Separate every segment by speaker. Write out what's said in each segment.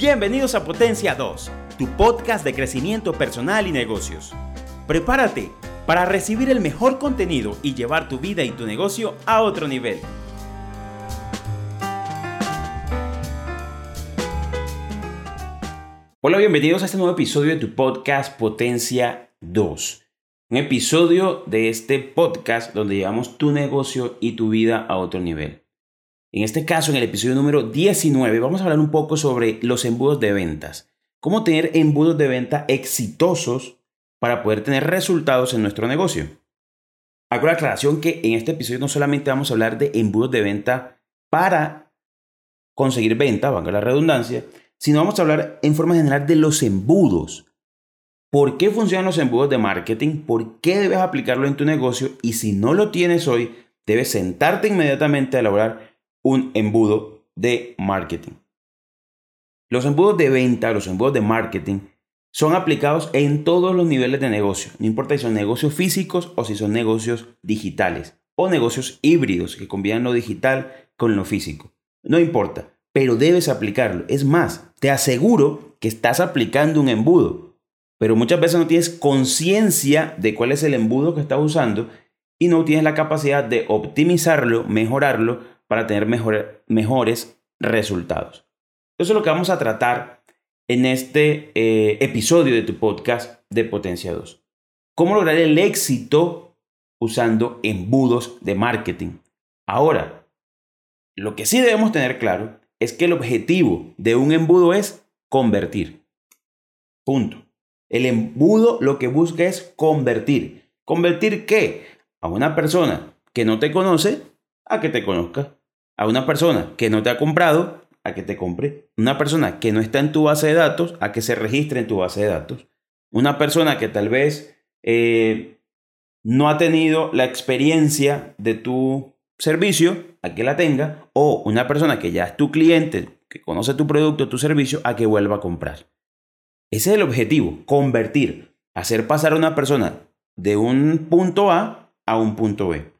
Speaker 1: Bienvenidos a Potencia 2, tu podcast de crecimiento personal y negocios. Prepárate para recibir el mejor contenido y llevar tu vida y tu negocio a otro nivel. Hola, bienvenidos a este nuevo episodio de tu podcast Potencia 2. Un episodio de este podcast donde llevamos tu negocio y tu vida a otro nivel. En este caso, en el episodio número 19, vamos a hablar un poco sobre los embudos de ventas. Cómo tener embudos de venta exitosos para poder tener resultados en nuestro negocio. Hago la aclaración que en este episodio no solamente vamos a hablar de embudos de venta para conseguir venta, valga la redundancia, sino vamos a hablar en forma general de los embudos. ¿Por qué funcionan los embudos de marketing? ¿Por qué debes aplicarlo en tu negocio? Y si no lo tienes hoy, debes sentarte inmediatamente a elaborar un embudo de marketing. Los embudos de venta, los embudos de marketing, son aplicados en todos los niveles de negocio. No importa si son negocios físicos o si son negocios digitales o negocios híbridos que combinan lo digital con lo físico. No importa, pero debes aplicarlo. Es más, te aseguro que estás aplicando un embudo, pero muchas veces no tienes conciencia de cuál es el embudo que estás usando y no tienes la capacidad de optimizarlo, mejorarlo para tener mejores resultados. Eso es lo que vamos a tratar en este eh, episodio de tu podcast de Potencia 2. ¿Cómo lograr el éxito usando embudos de marketing? Ahora, lo que sí debemos tener claro es que el objetivo de un embudo es convertir. Punto. El embudo lo que busca es convertir. ¿Convertir qué? A una persona que no te conoce a que te conozca a una persona que no te ha comprado a que te compre, una persona que no está en tu base de datos a que se registre en tu base de datos, una persona que tal vez eh, no ha tenido la experiencia de tu servicio a que la tenga, o una persona que ya es tu cliente, que conoce tu producto, tu servicio, a que vuelva a comprar. Ese es el objetivo, convertir, hacer pasar a una persona de un punto A a un punto B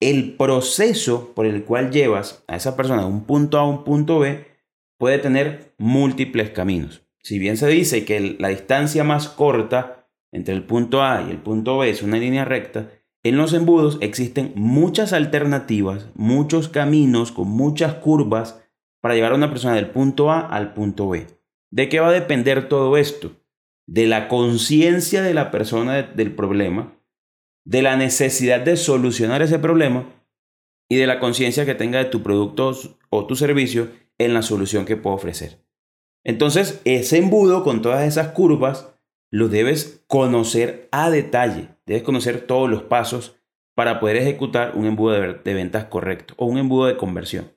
Speaker 1: el proceso por el cual llevas a esa persona de un punto A a un punto B puede tener múltiples caminos. Si bien se dice que la distancia más corta entre el punto A y el punto B es una línea recta, en los embudos existen muchas alternativas, muchos caminos con muchas curvas para llevar a una persona del punto A al punto B. ¿De qué va a depender todo esto? De la conciencia de la persona del problema, de la necesidad de solucionar ese problema y de la conciencia que tenga de tu producto o tu servicio en la solución que puedo ofrecer. Entonces, ese embudo con todas esas curvas lo debes conocer a detalle. Debes conocer todos los pasos para poder ejecutar un embudo de, ventas correcto o un embudo de conversión.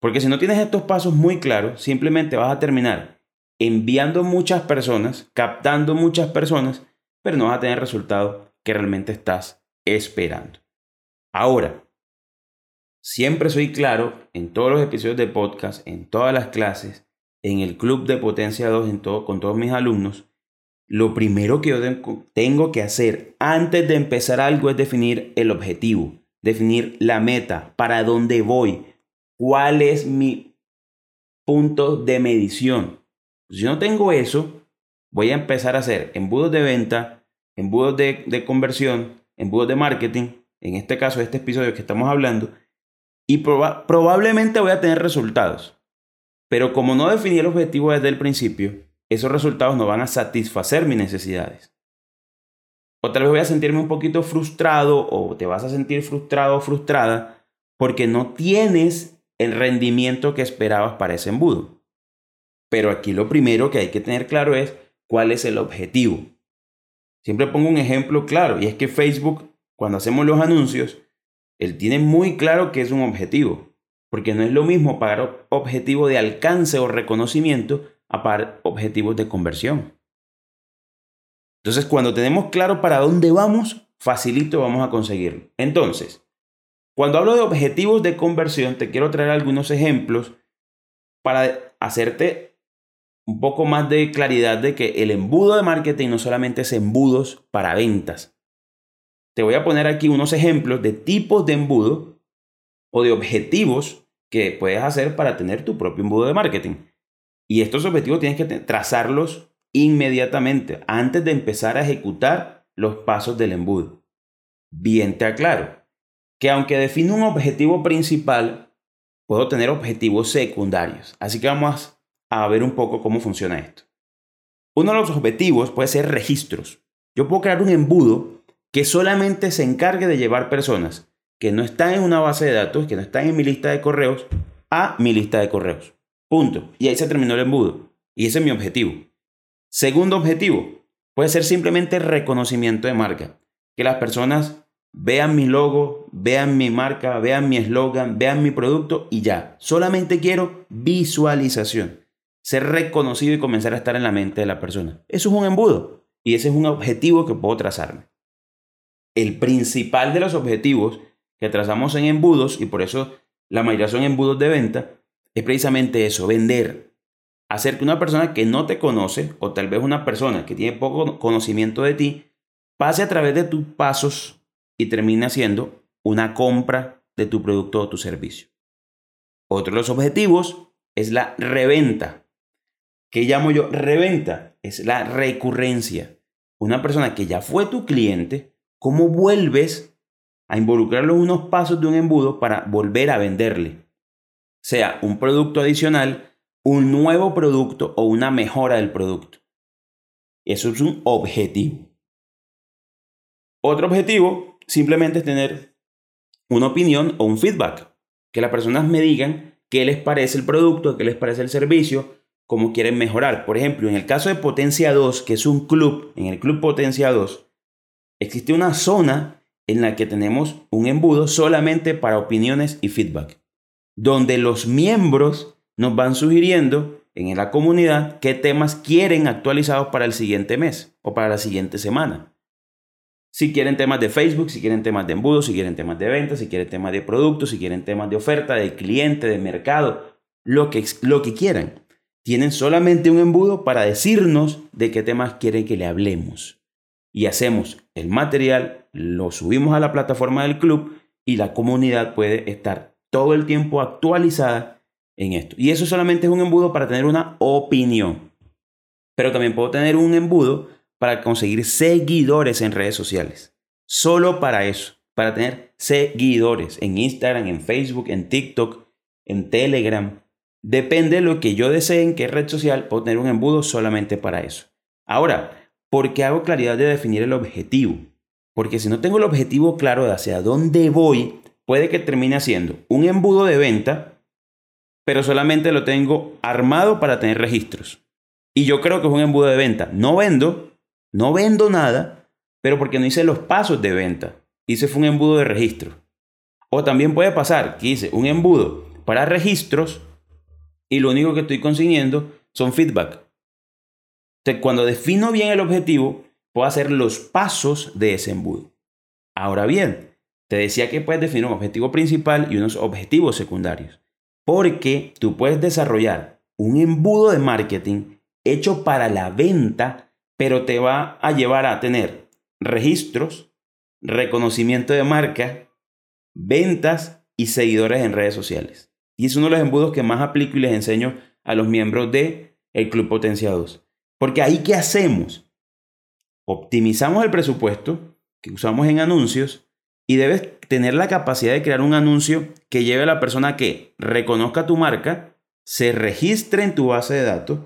Speaker 1: Porque si no tienes estos pasos muy claros, simplemente vas a terminar enviando muchas personas, captando muchas personas, pero no vas a tener resultados que realmente estás esperando. Ahora, siempre soy claro en todos los episodios de podcast, en todas las clases, en el club de Potencia 2, en todo, con todos mis alumnos, lo primero que yo tengo que hacer antes de empezar algo es definir el objetivo, definir la meta, para dónde voy, cuál es mi punto de medición. Si no tengo eso, voy a empezar a hacer embudos de venta, embudos de, de conversión, embudos de marketing, en este caso, este episodio que estamos hablando, y probablemente voy a tener resultados. Pero como no definí el objetivo desde el principio, esos resultados no van a satisfacer mis necesidades. Otra vez voy a sentirme un poquito frustrado o te vas a sentir frustrado o frustrada porque no tienes el rendimiento que esperabas para ese embudo. Pero aquí lo primero que hay que tener claro es cuál es el objetivo. Siempre pongo un ejemplo claro y es que Facebook, cuando hacemos los anuncios, él tiene muy claro que es un objetivo, porque no es lo mismo pagar objetivo de alcance o reconocimiento a pagar objetivos de conversión. Entonces, cuando tenemos claro para dónde vamos, facilito vamos a conseguirlo. Entonces, cuando hablo de objetivos de conversión, te quiero traer algunos ejemplos para hacerte un poco más de claridad de que el embudo de marketing no solamente es embudos para ventas. Te voy a poner aquí unos ejemplos de tipos de embudo o de objetivos que puedes hacer para tener tu propio embudo de marketing. Y estos objetivos tienes que trazarlos inmediatamente, antes de empezar a ejecutar los pasos del embudo. Bien te aclaro que aunque defino un objetivo principal, puedo tener objetivos secundarios. Así que vamos a ver un poco cómo funciona esto. Uno de los objetivos puede ser registros. Yo puedo crear un embudo que solamente se encargue de llevar personas que no están en una base de datos, que no están en mi lista de correos, a mi lista de correos. Punto. Y ahí se terminó el embudo. Y ese es mi objetivo. Segundo objetivo, puede ser simplemente reconocimiento de marca. Que las personas vean mi logo, vean mi marca, vean mi eslogan, vean mi producto y ya. Solamente quiero visualización. Ser reconocido y comenzar a estar en la mente de la persona. Eso es un embudo. Y ese es un objetivo que puedo trazarme. El principal de los objetivos que trazamos en embudos, y por eso la mayoría son embudos de venta, es precisamente eso, vender. Hacer que una persona que no te conoce, o tal vez una persona que tiene poco conocimiento de ti, pase a través de tus pasos y termine haciendo una compra de tu producto o tu servicio. Otro de los objetivos es la reventa. ¿Qué llamo yo reventa? Es la recurrencia. Una persona que ya fue tu cliente, ¿cómo vuelves a involucrarlo en unos pasos de un embudo para volver a venderle. Sea un producto adicional, un nuevo producto o una mejora del producto. Eso es un objetivo. Otro objetivo simplemente es tener una opinión o un feedback. Que las personas me digan qué les parece el producto, qué les parece el servicio, cómo quieren mejorar. Por ejemplo, en el caso de Potencia 2, que es un club, en el Club Potencia 2, existe una zona en la que tenemos un embudo solamente para opiniones y feedback, donde los miembros nos van sugiriendo en la comunidad qué temas quieren actualizados para el siguiente mes o para la siguiente semana. Si quieren temas de Facebook, si quieren temas de embudo, si quieren temas de venta, si quieren temas de productos, si quieren temas de oferta, de cliente, de mercado, lo que, lo que quieran. Tienen solamente un embudo para decirnos de qué temas quieren que le hablemos. Y hacemos el material lo subimos a la plataforma del club y la comunidad puede estar todo el tiempo actualizada en esto. Y eso solamente es un embudo para tener una opinión. Pero también puedo tener un embudo para conseguir seguidores en redes sociales. Solo para eso, para tener seguidores en Instagram, en Facebook, en TikTok, en Telegram. Depende de lo que yo desee en qué red social, puedo tener un embudo solamente para eso. Ahora, ¿por qué hago claridad de definir el objetivo? Porque si no tengo el objetivo claro de hacia dónde voy, puede que termine haciendo un embudo de venta, pero solamente lo tengo armado para tener registros. Y yo creo que es un embudo de venta. No vendo, no vendo nada, pero porque no hice los pasos de venta. Hice fue un embudo de registro. O también puede pasar que hice un embudo para registros y lo único que estoy consiguiendo son feedback. Entonces, cuando defino bien el objetivo, puedo hacer los pasos de ese embudo. Ahora bien, te decía que puedes definir un objetivo principal y unos objetivos secundarios. Porque tú puedes desarrollar un embudo de marketing hecho para la venta, pero te va a llevar a tener registros, reconocimiento de marca, ventas y seguidores en redes sociales. Y es uno de los embudos que más aplico y les enseño a los miembros de el Club Potenciados. Porque ahí, ¿qué hacemos? optimizamos el presupuesto que usamos en anuncios y debes tener la capacidad de crear un anuncio que lleve a la persona que reconozca tu marca, se registre en tu base de datos,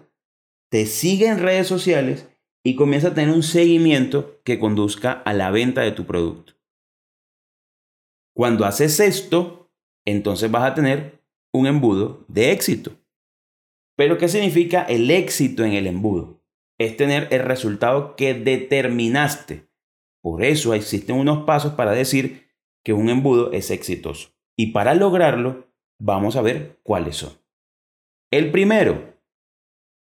Speaker 1: te siga en redes sociales y comienza a tener un seguimiento que conduzca a la venta de tu producto. Cuando haces esto, entonces vas a tener un embudo de éxito. Pero ¿qué significa el éxito en el embudo? es tener el resultado que determinaste. Por eso existen unos pasos para decir que un embudo es exitoso. Y para lograrlo, vamos a ver cuáles son. El primero,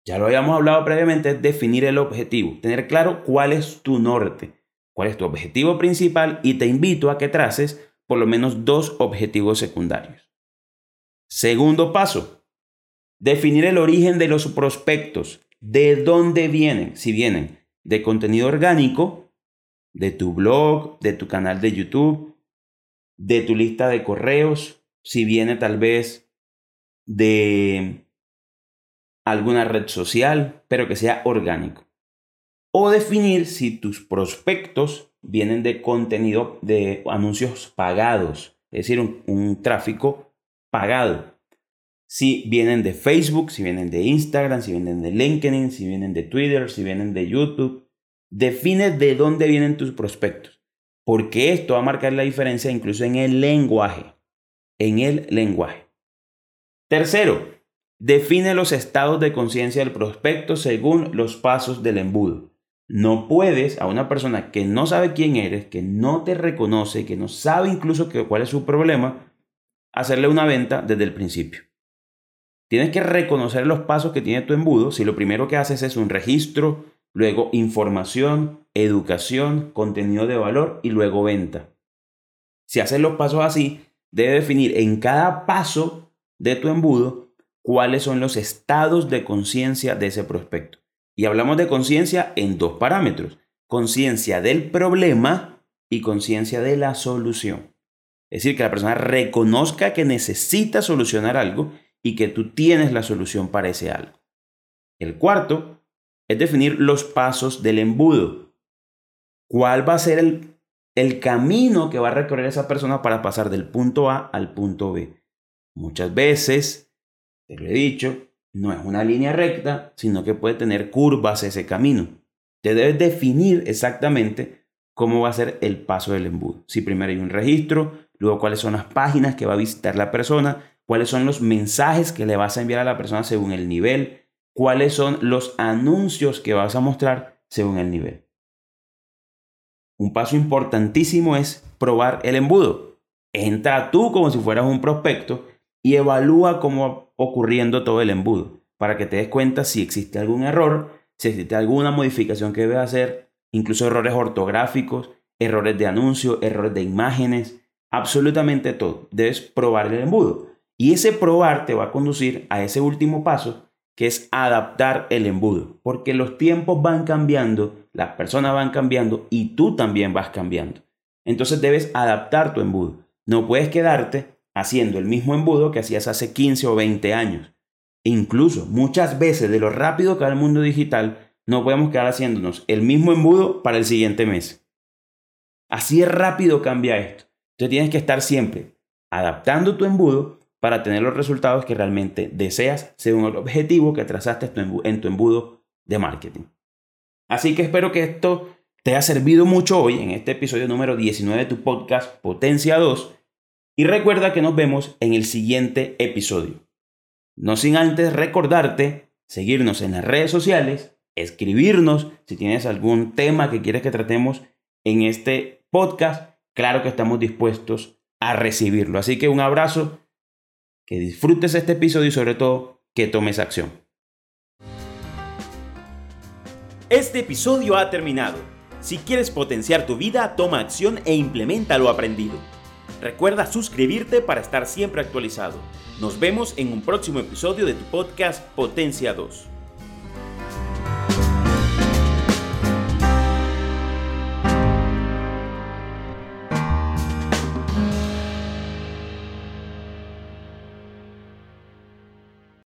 Speaker 1: ya lo habíamos hablado previamente, es definir el objetivo, tener claro cuál es tu norte, cuál es tu objetivo principal y te invito a que traces por lo menos dos objetivos secundarios. Segundo paso, definir el origen de los prospectos de dónde vienen. Si vienen de contenido orgánico, de tu blog, de tu canal de YouTube, de tu lista de correos, si viene tal vez de alguna red social, pero que sea orgánico. O definir si tus prospectos vienen de contenido de anuncios pagados, es decir, un, tráfico pagado. Si vienen de Facebook, si vienen de Instagram, si vienen de LinkedIn, si vienen de Twitter, si vienen de YouTube. Define de dónde vienen tus prospectos, porque esto va a marcar la diferencia incluso en el lenguaje. En el lenguaje. Tercero, define los estados de conciencia del prospecto según los pasos del embudo. No puedes a una persona que no sabe quién eres, que no te reconoce, que no sabe incluso cuál es su problema, hacerle una venta desde el principio. Tienes que reconocer los pasos que tiene tu embudo si lo primero que haces es un registro, luego información, educación, contenido de valor y luego venta. Si haces los pasos así, debe definir en cada paso de tu embudo cuáles son los estados de conciencia de ese prospecto. Y hablamos de conciencia en dos parámetros, conciencia del problema y conciencia de la solución. Es decir, que la persona reconozca que necesita solucionar algo y que tú tienes la solución para ese algo. El cuarto es definir los pasos del embudo. ¿Cuál va a ser el, camino que va a recorrer esa persona para pasar del punto A al punto B? Muchas veces te lo he dicho, no es una línea recta, sino que puede tener curvas ese camino. Te debes definir exactamente cómo va a ser el paso del embudo. Si primero hay un registro, luego cuáles son las páginas que va a visitar la persona, cuáles son los mensajes que le vas a enviar a la persona según el nivel, cuáles son los anuncios que vas a mostrar según el nivel. Un paso importantísimo es probar el embudo. Entra tú como si fueras un prospecto y evalúa cómo va ocurriendo todo el embudo para que te des cuenta si existe algún error, si existe alguna modificación que debes hacer, incluso errores ortográficos, errores de anuncio, errores de imágenes, absolutamente todo. Debes probar el embudo. Y ese probar te va a conducir a ese último paso, que es adaptar el embudo, porque los tiempos van cambiando, las personas van cambiando y tú también vas cambiando. Entonces debes adaptar tu embudo. No puedes quedarte haciendo el mismo embudo que hacías hace 15 o 20 años. incluso muchas veces de lo rápido que va el mundo digital, no podemos quedar haciéndonos el mismo embudo para el siguiente mes. Así es rápido cambia esto. Entonces tienes que estar siempre adaptando tu embudo para tener los resultados que realmente deseas según el objetivo que trazaste en tu embudo de marketing. Así que espero que esto te haya servido mucho hoy en este episodio número 19 de tu podcast Potencia 2 y recuerda que nos vemos en el siguiente episodio. No sin antes recordarte seguirnos en las redes sociales, escribirnos si tienes algún tema que quieres que tratemos en este podcast. Claro que estamos dispuestos a recibirlo. Así que un abrazo, que disfrutes este episodio y sobre todo que tomes acción. Este episodio ha terminado. Si quieres potenciar tu vida, toma acción e implementa lo aprendido. Recuerda suscribirte para estar siempre actualizado. Nos vemos en un próximo episodio de tu podcast Potencia 2.